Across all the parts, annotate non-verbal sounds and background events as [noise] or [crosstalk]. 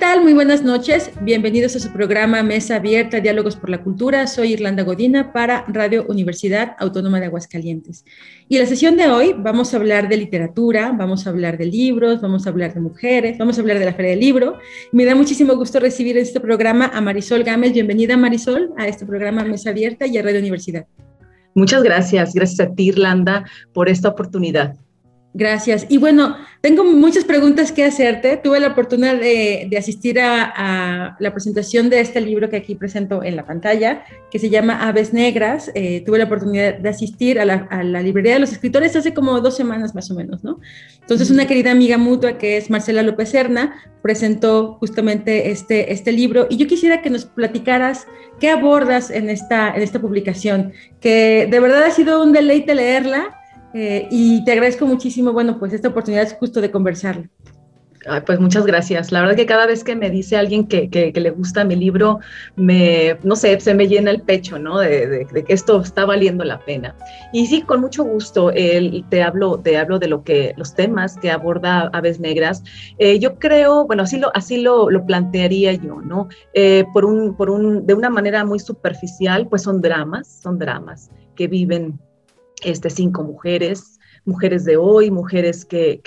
Tal? Muy buenas noches. Bienvenidos a su programa Mesa Abierta, Diálogos por la Cultura. Soy Irlanda Godina para Radio Universidad Autónoma de Aguascalientes. Y la sesión de hoy vamos a hablar de literatura, vamos a hablar de libros, vamos a hablar de mujeres, vamos a hablar de la Feria del Libro. Me da muchísimo gusto recibir en este programa a Marisol Gámez. Bienvenida, Marisol, a este programa Mesa Abierta y a Radio Universidad. Muchas gracias. Gracias a ti, Irlanda, por esta oportunidad. Gracias. Y bueno, tengo muchas preguntas que hacerte. Tuve la oportunidad de, de asistir a, a, la presentación de este libro que aquí presento en la pantalla, que se llama Aves Negras. Eh, tuve la oportunidad de asistir a la, a la, librería de los escritores hace como dos semanas más o menos, ¿no? Entonces, una querida amiga mutua que es Marcela López Serna presentó justamente este, este libro y yo quisiera que nos platicaras qué abordas en esta, en esta publicación, que de verdad ha sido un deleite leerla eh, y te agradezco muchísimo, bueno, pues esta oportunidad es justo de conversarlo. Pues muchas gracias. La verdad que cada vez que me dice alguien que, que, le gusta mi libro, me, no sé, se me llena el pecho, ¿no? De, de, de, que esto está valiendo la pena. Y sí, con mucho gusto, eh, te, hablo, te hablo de lo que, los temas que aborda Aves Negras. Eh, yo creo, bueno, así lo, así lo, lo plantearía yo, ¿no? Eh, por un, por un, de una manera muy superficial, pues son dramas, son dramas que viven este, cinco mujeres, mujeres de hoy, mujeres que,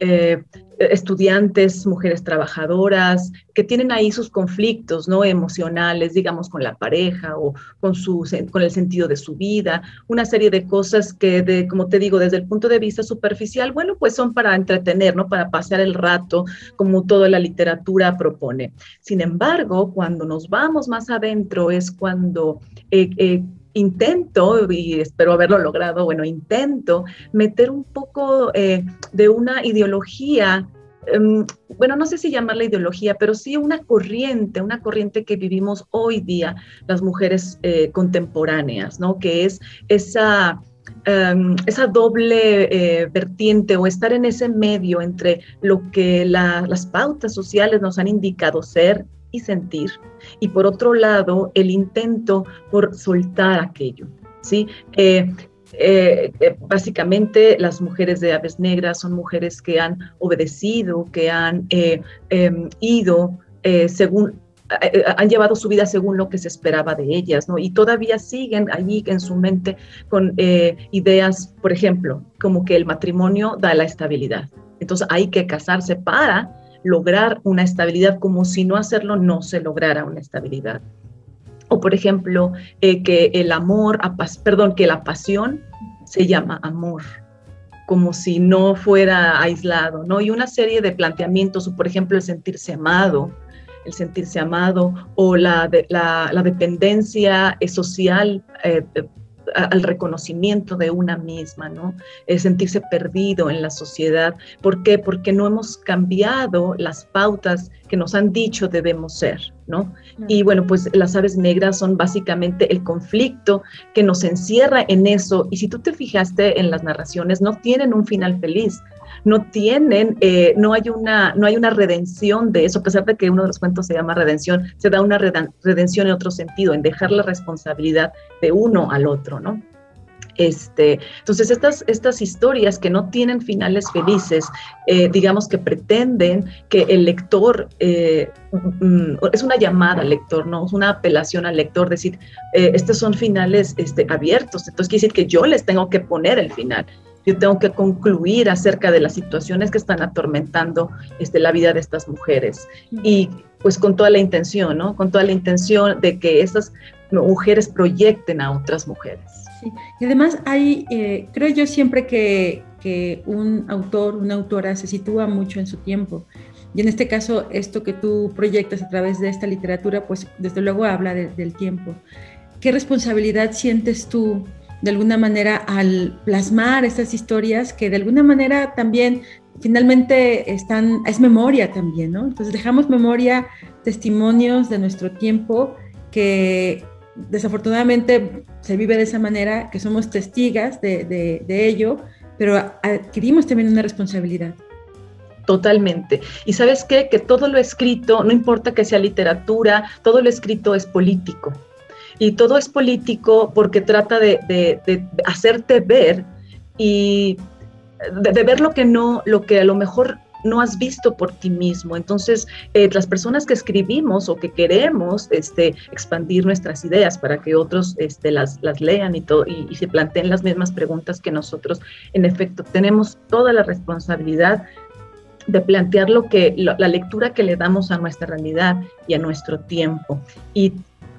eh, estudiantes, mujeres trabajadoras, que tienen ahí sus conflictos no emocionales, digamos, con la pareja o con, su, con el sentido de su vida, una serie de cosas que, de, como te digo, desde el punto de vista superficial, bueno, pues son para entretener, ¿no? Para pasar el rato, como toda la literatura propone. Sin embargo, cuando nos vamos más adentro es cuando... Eh, eh, intento, y espero haberlo logrado, bueno, intento meter un poco eh, de una ideología, eh, bueno, no sé si llamarla ideología, pero sí una corriente, una corriente que vivimos hoy día las mujeres eh, contemporáneas, ¿no? Que es esa... Um, esa doble eh, vertiente o estar en ese medio entre lo que la, las pautas sociales nos han indicado ser y sentir, y por otro lado, el intento por soltar aquello, ¿sí? Eh, eh, básicamente las mujeres de aves negras son mujeres que han obedecido, que han eh, ido según han llevado su vida según lo que se esperaba de ellas, ¿no? Y todavía siguen allí en su mente con eh, ideas, por ejemplo, como que el matrimonio da la estabilidad. Entonces hay que casarse para lograr una estabilidad, como si no hacerlo no se lograra una estabilidad. O por ejemplo, eh, que el amor, perdón, que la pasión se llama amor como si no fuera aislado, ¿no? Y una serie de planteamientos, o por ejemplo, el sentirse amado, el sentirse amado o la, la, dependencia social eh, al reconocimiento de una misma, ¿no? Es sentirse perdido en la sociedad. ¿Por qué? Porque no hemos cambiado las pautas que nos han dicho debemos ser, ¿no? Y bueno, pues las aves negras son básicamente el conflicto que nos encierra en eso. Y si tú te fijaste en las narraciones, no tienen un final feliz no tienen, eh, no, hay una, no hay una redención de eso, a pesar de que uno de los cuentos se llama redención, se da una redención en otro sentido, en dejar la responsabilidad de uno al otro, ¿no? Este, entonces, estas, estas historias que no tienen finales felices, eh, digamos que pretenden que el lector, eh, mm, es una llamada al lector, no es una apelación al lector, decir, estos son finales este, abiertos, entonces quiere decir que yo les tengo que poner el final yo tengo que concluir acerca de las situaciones que están atormentando este, la vida de estas mujeres. Y pues con toda la intención, ¿no? Con toda la intención de que estas mujeres proyecten a otras mujeres. Sí. Y además hay, eh, creo yo siempre que, que un autor, una autora se sitúa mucho en su tiempo. Y en este caso, esto que tú proyectas a través de esta literatura, pues desde luego habla de, del tiempo. ¿Qué responsabilidad sientes tú de alguna manera al plasmar estas historias que de alguna manera también finalmente están, es memoria también, ¿no? Entonces dejamos memoria, testimonios de nuestro tiempo que desafortunadamente se vive de esa manera, que somos testigas de, de ello, pero adquirimos también una responsabilidad. Totalmente. Y sabes qué? Que todo lo escrito, no importa que sea literatura, todo lo escrito es político. Y todo es político porque trata de, hacerte ver y de, ver lo que no, lo que a lo mejor no has visto por ti mismo. Entonces, eh, las personas que escribimos o que queremos este, expandir nuestras ideas para que otros este, las, las lean y, todo, y, se planteen las mismas preguntas que nosotros, en efecto, tenemos toda la responsabilidad de plantear lo que, la lectura que le damos a nuestra realidad y a nuestro tiempo. Y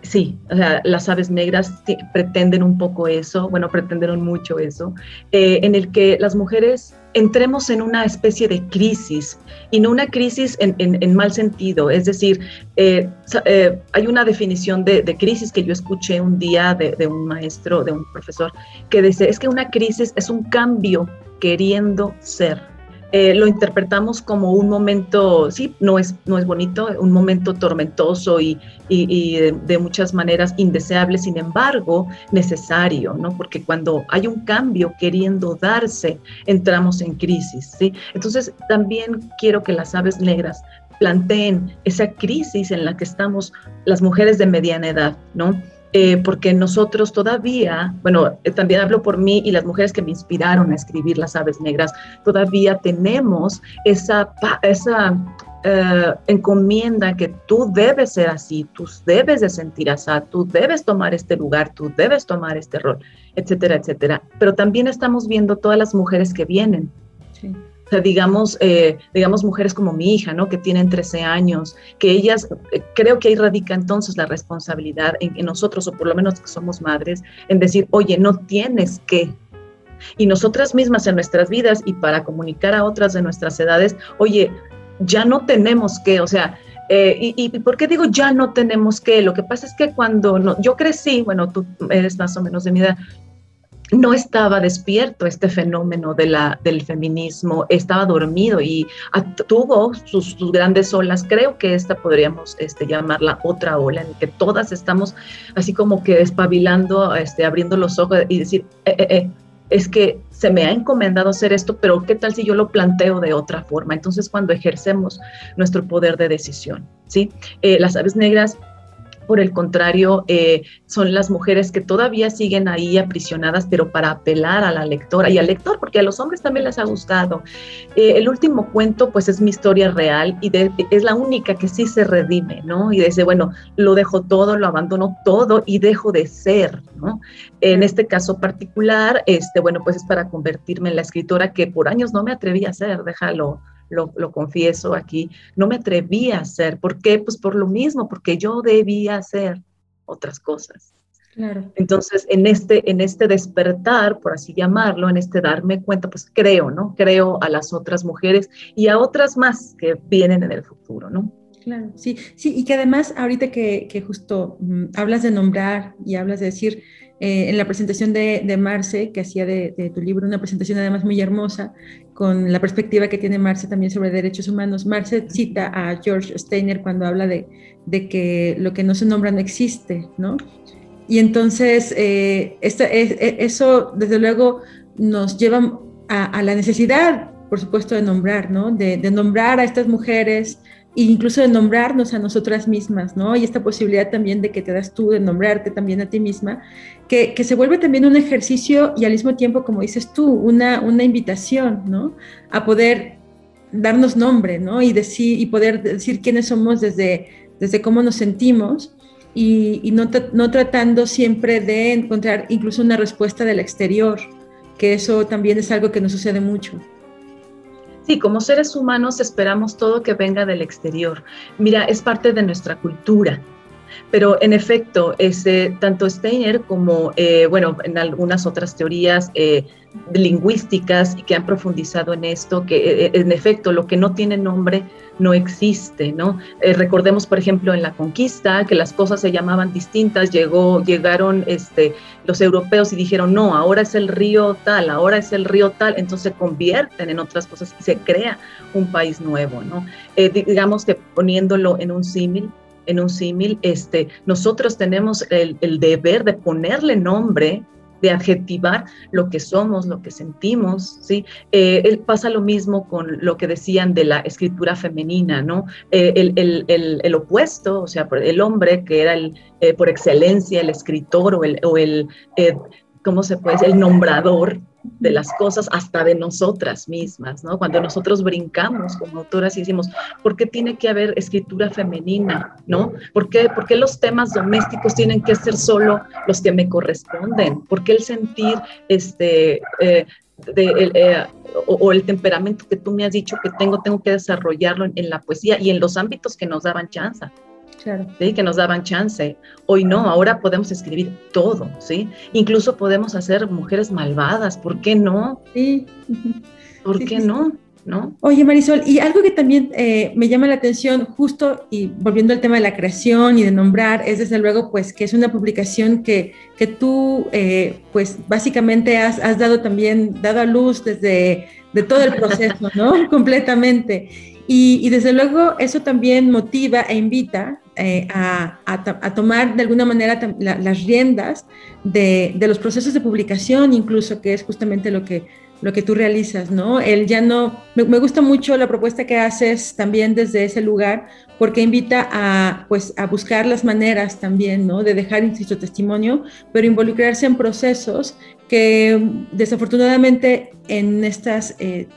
Sí, o sea, las aves negras pretenden un poco eso, bueno, pretendieron mucho eso, eh, en el que las mujeres entremos en una especie de crisis, y no una crisis en, mal sentido, es decir, eh, eh, hay una definición de, crisis que yo escuché un día de, de un maestro, de un profesor, que dice, es que una crisis es un cambio queriendo ser eh, lo interpretamos como un momento, sí, no es, no es bonito, un momento tormentoso y, de, muchas maneras indeseable, sin embargo, necesario, ¿no? Porque cuando hay un cambio queriendo darse, entramos en crisis, ¿sí? Entonces, también quiero que las aves negras planteen esa crisis en la que estamos las mujeres de mediana edad, ¿no? Eh, porque nosotros todavía, bueno, eh, también hablo por mí y las mujeres que me inspiraron a escribir Las Aves Negras, todavía tenemos esa, esa eh, encomienda que tú debes ser así, tú debes de sentir así, tú debes tomar este lugar, tú debes tomar este rol, etcétera, etcétera. Pero también estamos viendo todas las mujeres que vienen. Sí o sea, digamos, eh, digamos mujeres como mi hija, ¿no? Que tienen 13 años, que ellas, eh, creo que ahí radica entonces la responsabilidad en, nosotros, o por lo menos que somos madres, en decir, oye, no tienes que. Y nosotras mismas en nuestras vidas y para comunicar a otras de nuestras edades, oye, ya no tenemos que, o sea, eh, y, y, por qué digo ya no tenemos que? Lo que pasa es que cuando no, yo crecí, bueno, tú eres más o menos de mi edad, no estaba despierto este fenómeno de la, del feminismo, estaba dormido y tuvo sus, grandes olas. Creo que esta podríamos este, llamarla otra ola en que todas estamos así como que despabilando, este, abriendo los ojos y decir, eh, eh, eh, es que se me ha encomendado hacer esto, pero ¿qué tal si yo lo planteo de otra forma? Entonces, cuando ejercemos nuestro poder de decisión, ¿sí? las aves negras por el contrario, eh, son las mujeres que todavía siguen ahí aprisionadas, pero para apelar a la lectora y al lector, porque a los hombres también les ha gustado. Eh, el último cuento, pues es mi historia real y es la única que sí se redime, ¿no? Y dice, bueno, lo dejo todo, lo abandono todo y dejo de ser, ¿no? En este caso particular, este, bueno, pues es para convertirme en la escritora que por años no me atreví a ser, déjalo lo, confieso aquí, no me atreví a hacer. ¿Por qué? Pues por lo mismo, porque yo debía hacer otras cosas. Claro. Entonces, en este, en este despertar, por así llamarlo, en este darme cuenta, pues creo, ¿no? Creo a las otras mujeres y a otras más que vienen en el futuro, ¿no? Claro, sí, sí, y que además ahorita que, que justo mm, hablas de nombrar y hablas de decir, eh, en la presentación de, de Marce, que hacía de, de, tu libro, una presentación además muy hermosa, con la perspectiva que tiene Marce también sobre derechos humanos. Marce cita a George Steiner cuando habla de, de que lo que no se nombra no existe, ¿no? Y entonces, eh, esta, e, eso desde luego nos lleva a, a, la necesidad, por supuesto, de nombrar, ¿no? De, de nombrar a estas mujeres, incluso de nombrarnos a nosotras mismas, ¿no? Y esta posibilidad también de que te das tú, de nombrarte también a ti misma, que, que, se vuelve también un ejercicio y al mismo tiempo, como dices tú, una, una invitación, ¿no? A poder darnos nombre, ¿no? Y, decir, y poder decir quiénes somos desde, desde cómo nos sentimos y, no, no tratando siempre de encontrar incluso una respuesta del exterior, que eso también es algo que nos sucede mucho. Sí, como seres humanos esperamos todo que venga del exterior. Mira, es parte de nuestra cultura. Pero en efecto, este, tanto Steiner como, eh, bueno, en algunas otras teorías eh, lingüísticas que han profundizado en esto, que eh, en efecto lo que no tiene nombre no existe, ¿no? recordemos, por ejemplo, en la conquista, que las cosas se llamaban distintas, llegó, llegaron este, los europeos y dijeron, no, ahora es el río tal, ahora es el río tal, entonces se convierten en otras cosas y se crea un país nuevo, ¿no? digamos que poniéndolo en un símil, en un símil, este, nosotros tenemos el, el deber de ponerle nombre de adjetivar lo que somos, lo que sentimos, ¿sí? Eh, pasa lo mismo con lo que decían de la escritura femenina, ¿no? Eh, el, opuesto, o sea, el hombre que era el, eh, por excelencia el escritor o el, o el ¿cómo se puede decir? El nombrador de las cosas hasta de nosotras mismas, ¿no? Cuando nosotros brincamos como autoras y decimos, ¿por qué tiene que haber escritura femenina, ¿no? ¿Por qué, los temas domésticos tienen que ser solo los que me corresponden? ¿Por qué el sentir, este, eh, eh, o, el temperamento que tú me has dicho que tengo, tengo que desarrollarlo en, la poesía y en los ámbitos que nos daban chance? Que nos daban chance. Hoy no, ahora podemos escribir todo, ¿sí? Incluso podemos hacer mujeres malvadas, ¿por qué no? Sí. [laughs] ¿Por qué no? ¿No? Oye, Marisol, y algo que también eh, me llama la atención, justo y volviendo al tema de la creación y de nombrar, es desde luego, pues, que es una publicación que, que tú, eh, pues, básicamente has, has, dado también, dado a luz desde de todo el proceso, ¿no? [laughs] Completamente. Y, desde luego eso también motiva e invita eh, a, tomar de alguna manera las riendas de, los procesos de publicación, incluso, que es justamente lo que, lo que tú realizas, ¿no? El ya no, me, gusta mucho la propuesta que haces también desde ese lugar, porque invita a, pues, a buscar las maneras también, ¿no? De dejar, insisto, testimonio, pero involucrarse en procesos que desafortunadamente en estas... Eh,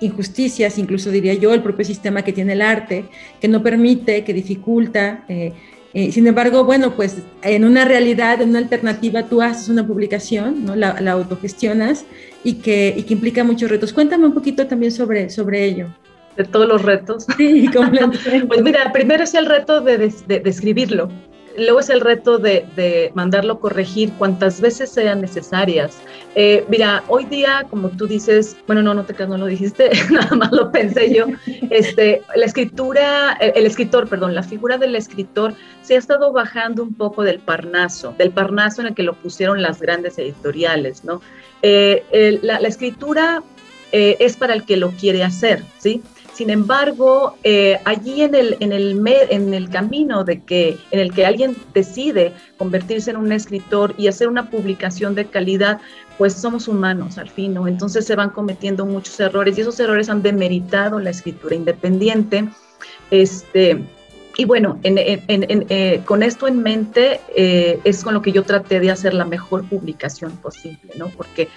injusticias, incluso diría yo, el propio sistema que tiene el arte, que no permite, que dificulta. Eh, eh, sin embargo, bueno, pues en una realidad, en una alternativa, tú haces una publicación, ¿no? la, autogestionas y que, y que implica muchos retos. Cuéntame un poquito también sobre, sobre ello de todos los retos. Sí, [laughs] completamente. pues mira, primero es el reto de, de, de escribirlo, luego es el reto de, mandarlo corregir cuantas veces sean necesarias. Eh, mira, hoy día, como tú dices, bueno, no, no te no lo dijiste, [laughs] nada más lo pensé yo, este, la escritura, el, escritor, perdón, la figura del escritor se ha estado bajando un poco del parnaso, del parnaso en el que lo pusieron las grandes editoriales, ¿no? Eh, la, escritura eh, es para el que lo quiere hacer, ¿sí? Sin embargo, eh, allí en el, en, el, en el camino de que, en el que alguien decide convertirse en un escritor y hacer una publicación de calidad, pues somos humanos al fin, ¿no? Entonces se van cometiendo muchos errores y esos errores han demeritado la escritura independiente. Este, y bueno, eh, con esto en mente eh, es con lo que yo traté de hacer la mejor publicación posible, ¿no? Porque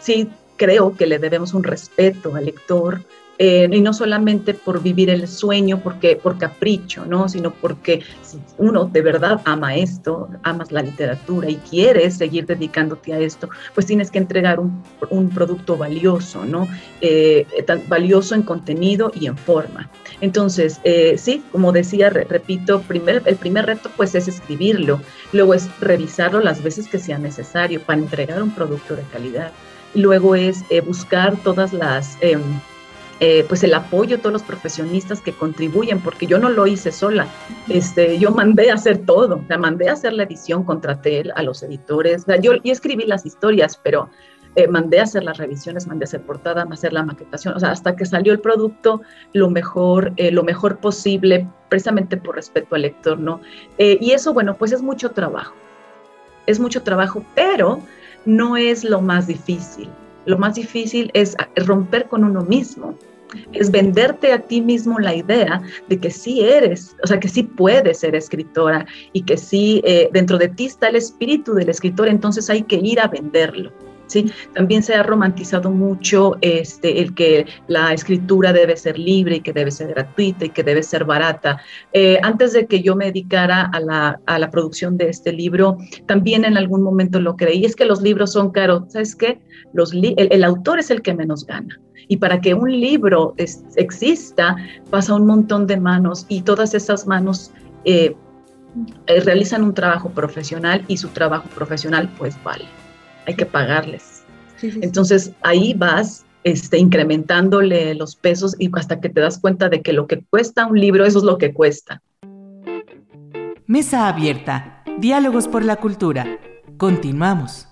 sí creo que le debemos un respeto al lector, eh, y no solamente por vivir el sueño, porque por capricho, ¿no? sino porque si uno de verdad ama esto, amas la literatura y quieres seguir dedicándote a esto, pues tienes que entregar un, un producto valioso, ¿no? Eh, valioso en contenido y en forma. Entonces, eh, sí, como decía, repito, primer, el primer reto pues es escribirlo, luego es revisarlo las veces que sea necesario para entregar un producto de calidad, luego es buscar todas las... Eh, pues el apoyo de todos los profesionistas que contribuyen, porque yo no lo hice sola, este, yo mandé a hacer todo, o mandé a hacer la edición, contraté a los editores, yo, escribí las historias, pero eh, mandé a hacer las revisiones, mandé a hacer portada, mandé a hacer la maquetación, o sea, hasta que salió el producto lo mejor, eh, lo mejor posible, precisamente por respeto al lector, ¿no? y eso, bueno, pues es mucho trabajo, es mucho trabajo, pero no es lo más difícil. Lo más difícil es romper con uno mismo, es venderte a ti mismo la idea de que sí eres, o sea, que sí puedes ser escritora y que sí eh, dentro de ti está el espíritu del escritor, entonces hay que ir a venderlo. ¿Sí? También se ha romantizado mucho este, el que la escritura debe ser libre y que debe ser gratuita y que debe ser barata. Eh, antes de que yo me dedicara a la, a la, producción de este libro, también en algún momento lo creí, es que los libros son caros. ¿Sabes qué? Los el autor es el que menos gana. Y para que un libro exista, pasa un montón de manos y todas esas manos eh, eh, realizan un trabajo profesional y su trabajo profesional pues vale. Hay que pagarles. Entonces ahí vas este, incrementándole los pesos y hasta que te das cuenta de que lo que cuesta un libro, eso es lo que cuesta. Mesa abierta. Diálogos por la cultura. Continuamos.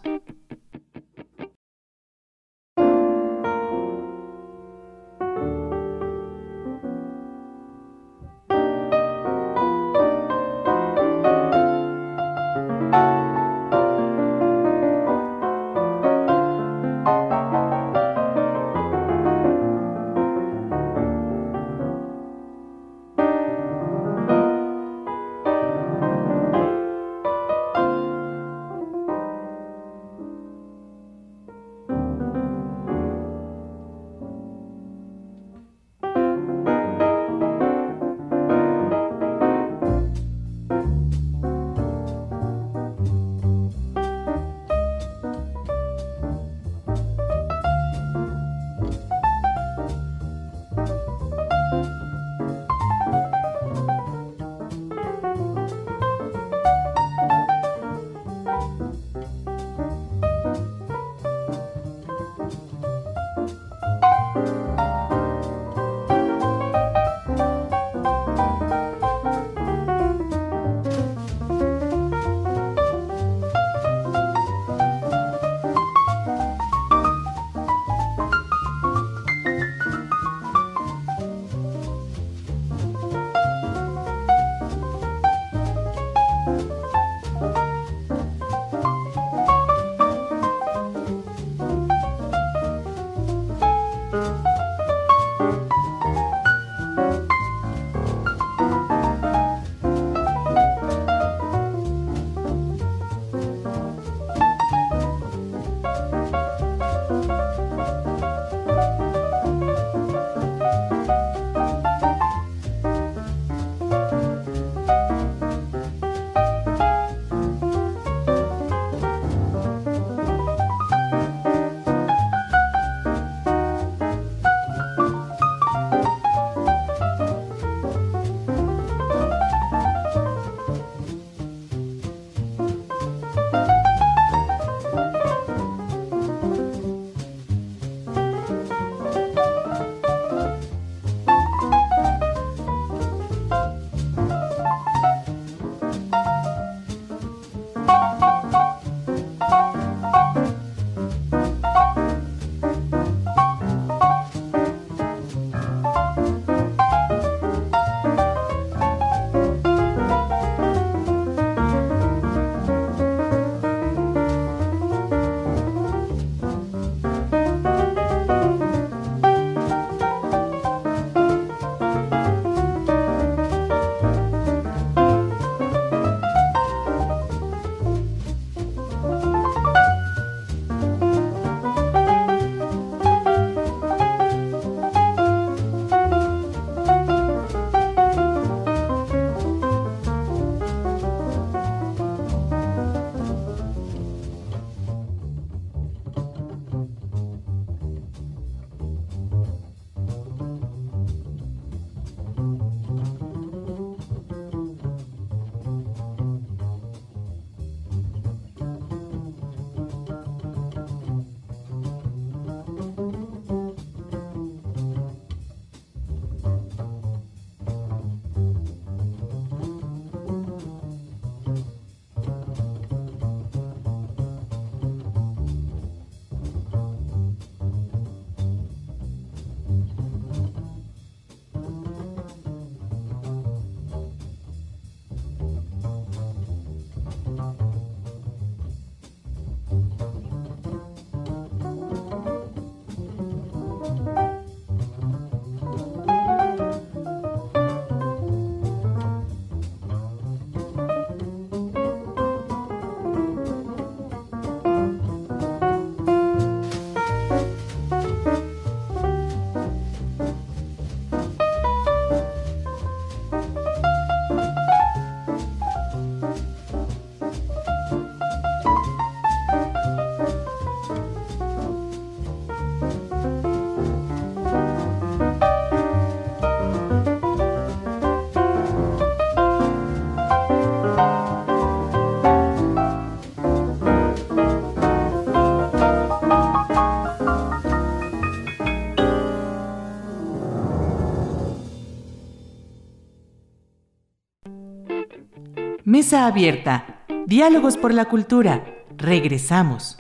Mesa abierta. Diálogos por la cultura. Regresamos.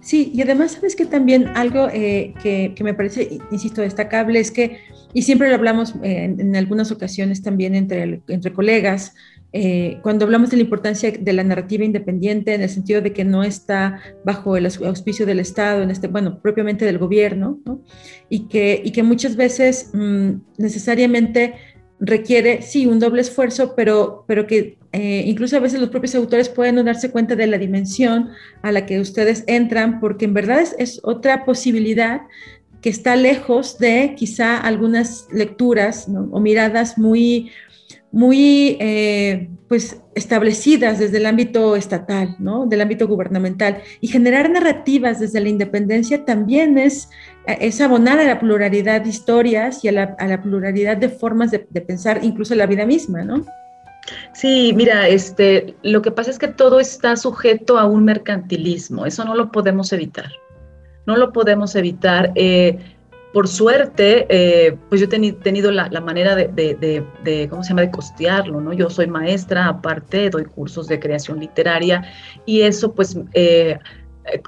Sí, y además sabes que también algo eh, que, me parece, insisto, destacable es que, y siempre lo hablamos eh, en, algunas ocasiones también entre, entre colegas, eh, cuando hablamos de la importancia de la narrativa independiente, en el sentido de que no está bajo el auspicio del Estado, en este, bueno, propiamente del gobierno, ¿no? y, que, y que muchas veces mm, necesariamente requiere, sí, un doble esfuerzo, pero, pero que eh, incluso a veces los propios autores pueden no darse cuenta de la dimensión a la que ustedes entran, porque en verdad es, otra posibilidad que está lejos de quizá algunas lecturas o miradas muy, muy eh, pues establecidas desde el ámbito estatal, ¿no? del ámbito gubernamental. Y generar narrativas desde la independencia también es, es abonar a la pluralidad de historias y a la, pluralidad de formas de, pensar incluso la vida misma, ¿no? Sí, mira, este, lo que pasa es que todo está sujeto a un mercantilismo, eso no lo podemos evitar, no lo podemos evitar. Eh, por suerte, eh, pues yo he tenido la, manera de, ¿cómo se llama?, de costearlo, ¿no? Yo soy maestra, aparte doy cursos de creación literaria y eso pues eh,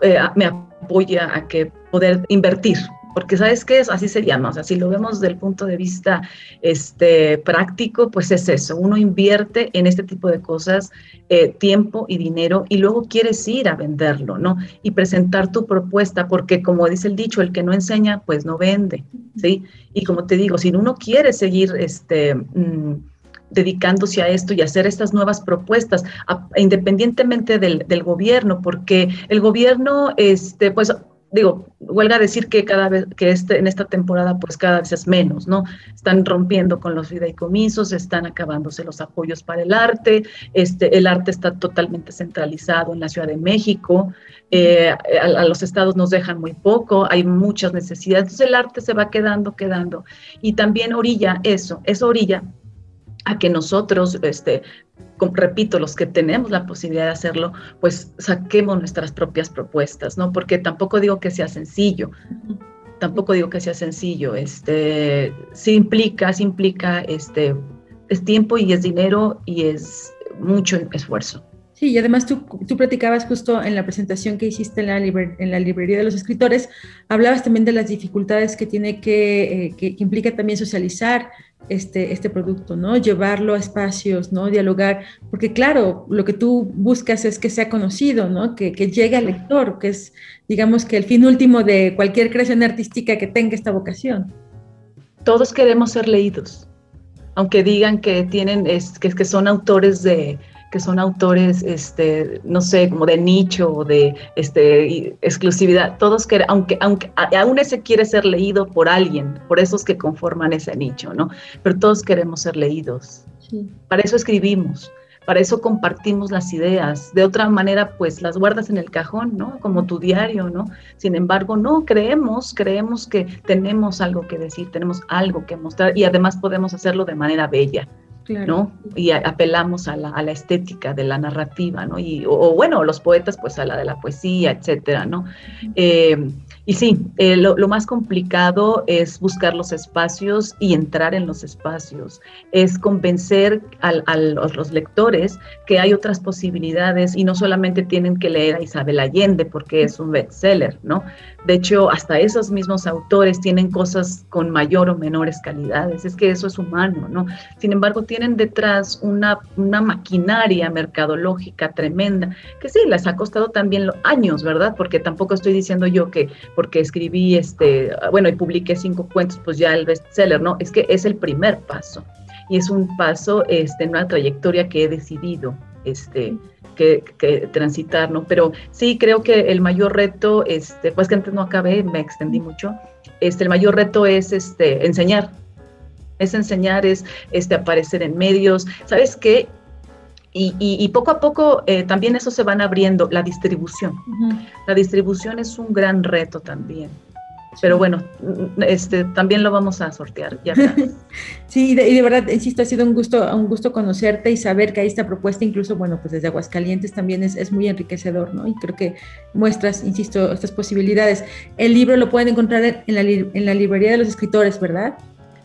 eh, me apoya a que poder invertir, porque sabes qué es, así se llama, o sea, si lo vemos desde el punto de vista este, práctico, pues es eso, uno invierte en este tipo de cosas eh, tiempo y dinero y luego quieres ir a venderlo, ¿no? Y presentar tu propuesta, porque como dice el dicho, el que no enseña, pues no vende, ¿sí? Y como te digo, si uno quiere seguir, este... Mm, dedicándose a esto y hacer estas nuevas propuestas, independientemente del, del, gobierno, porque el gobierno, este, pues digo, huelga a decir que cada vez, que este, en esta temporada pues cada vez es menos, ¿no? Están rompiendo con los fideicomisos, están acabándose los apoyos para el arte, este, el arte está totalmente centralizado en la Ciudad de México, eh, a, los estados nos dejan muy poco, hay muchas necesidades, entonces el arte se va quedando, quedando, y también orilla eso, es orilla a que nosotros este, repito, los que tenemos la posibilidad de hacerlo, pues saquemos nuestras propias propuestas, ¿no? Porque tampoco digo que sea sencillo, tampoco digo que sea sencillo, este, sí implica, sí implica, este, es tiempo y es dinero y es mucho esfuerzo. Sí, y además tú, tú platicabas justo en la presentación que hiciste en la, librería de los escritores, hablabas también de las dificultades que tiene que, eh, que, que implica también socializar, este, este producto, ¿no? Llevarlo a espacios, ¿no? Dialogar, porque claro, lo que tú buscas es que sea conocido, ¿no? Que, que llegue al lector, que es, digamos, que el fin último de cualquier creación artística que tenga esta vocación. Todos queremos ser leídos, aunque digan que tienen, es, que, que son autores de, que son autores, este, no sé, como de nicho o de este, exclusividad. Todos que, aunque, aunque aún ese quiere ser leído por alguien, por esos que conforman ese nicho, ¿no? Pero todos queremos ser leídos. Para eso escribimos, para eso compartimos las ideas. De otra manera, pues las guardas en el cajón, ¿no? Como tu diario, ¿no? Sin embargo, no, creemos, creemos que tenemos algo que decir, tenemos algo que mostrar y además podemos hacerlo de manera bella. ¿No? Y apelamos a la, a la, estética de la narrativa, ¿no? Y, o, bueno, los poetas, pues a la de la poesía, etcétera, ¿no? Y sí, eh, lo, más complicado es buscar los espacios y entrar en los espacios, es convencer a los lectores que hay otras posibilidades y no solamente tienen que leer a Isabel Allende porque es un bestseller, ¿no? De hecho, hasta esos mismos autores tienen cosas con mayor o menores calidades, es que eso es humano, ¿no? Sin embargo, tienen detrás una, una maquinaria mercadológica tremenda, que sí, les ha costado también años, ¿verdad? Porque tampoco estoy diciendo yo que porque escribí, este, bueno, y publiqué cinco cuentos, pues ya el bestseller, ¿no? Es que es el primer paso y es un paso este, en una trayectoria que he decidido este, que, transitar, ¿no? Pero sí creo que el mayor reto, este, pues que antes no acabé, me extendí mucho, este, el mayor reto es este, enseñar, es enseñar, es este, aparecer en medios, ¿sabes qué? Y, poco a poco eh, también eso se van abriendo, la distribución. La distribución es un gran reto también. Pero bueno, este, también lo vamos a sortear. Ya [laughs] sí, y de, verdad, insisto, ha sido un gusto, un gusto conocerte y saber que hay esta propuesta, incluso, bueno, pues desde Aguascalientes también es, es muy enriquecedor, ¿no? Y creo que muestras, insisto, estas posibilidades. El libro lo pueden encontrar en la, en la librería de los escritores, ¿verdad?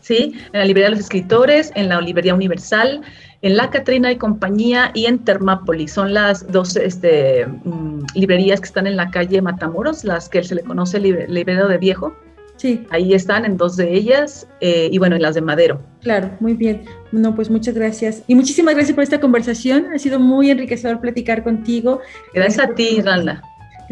Sí, en la librería de los escritores, en la librería universal, en La Catrina y Compañía y en Termápolis. Son las dos este, mm, librerías que están en la calle Matamoros, las que se le conoce librero de viejo. Sí. Ahí están en dos de ellas eh, y bueno, en las de Madero. Claro, muy bien. No, pues muchas gracias. Y muchísimas gracias por esta conversación. Ha sido muy enriquecedor platicar contigo. Gracias, a ti, Randa.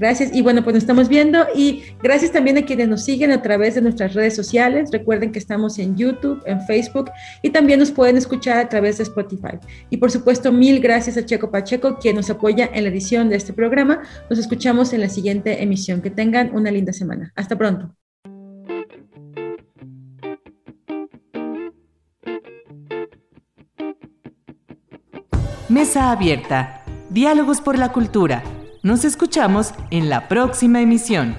Gracias. Y bueno, pues nos estamos viendo y gracias también a quienes nos siguen a través de nuestras redes sociales. Recuerden que estamos en YouTube, en Facebook y también nos pueden escuchar a través de Spotify. Y por supuesto, mil gracias a Checo Pacheco, quien nos apoya en la edición de este programa. Nos escuchamos en la siguiente emisión. Que tengan una linda semana. Hasta pronto. Mesa Abierta. Diálogos por la Cultura. Nos escuchamos en la próxima emisión.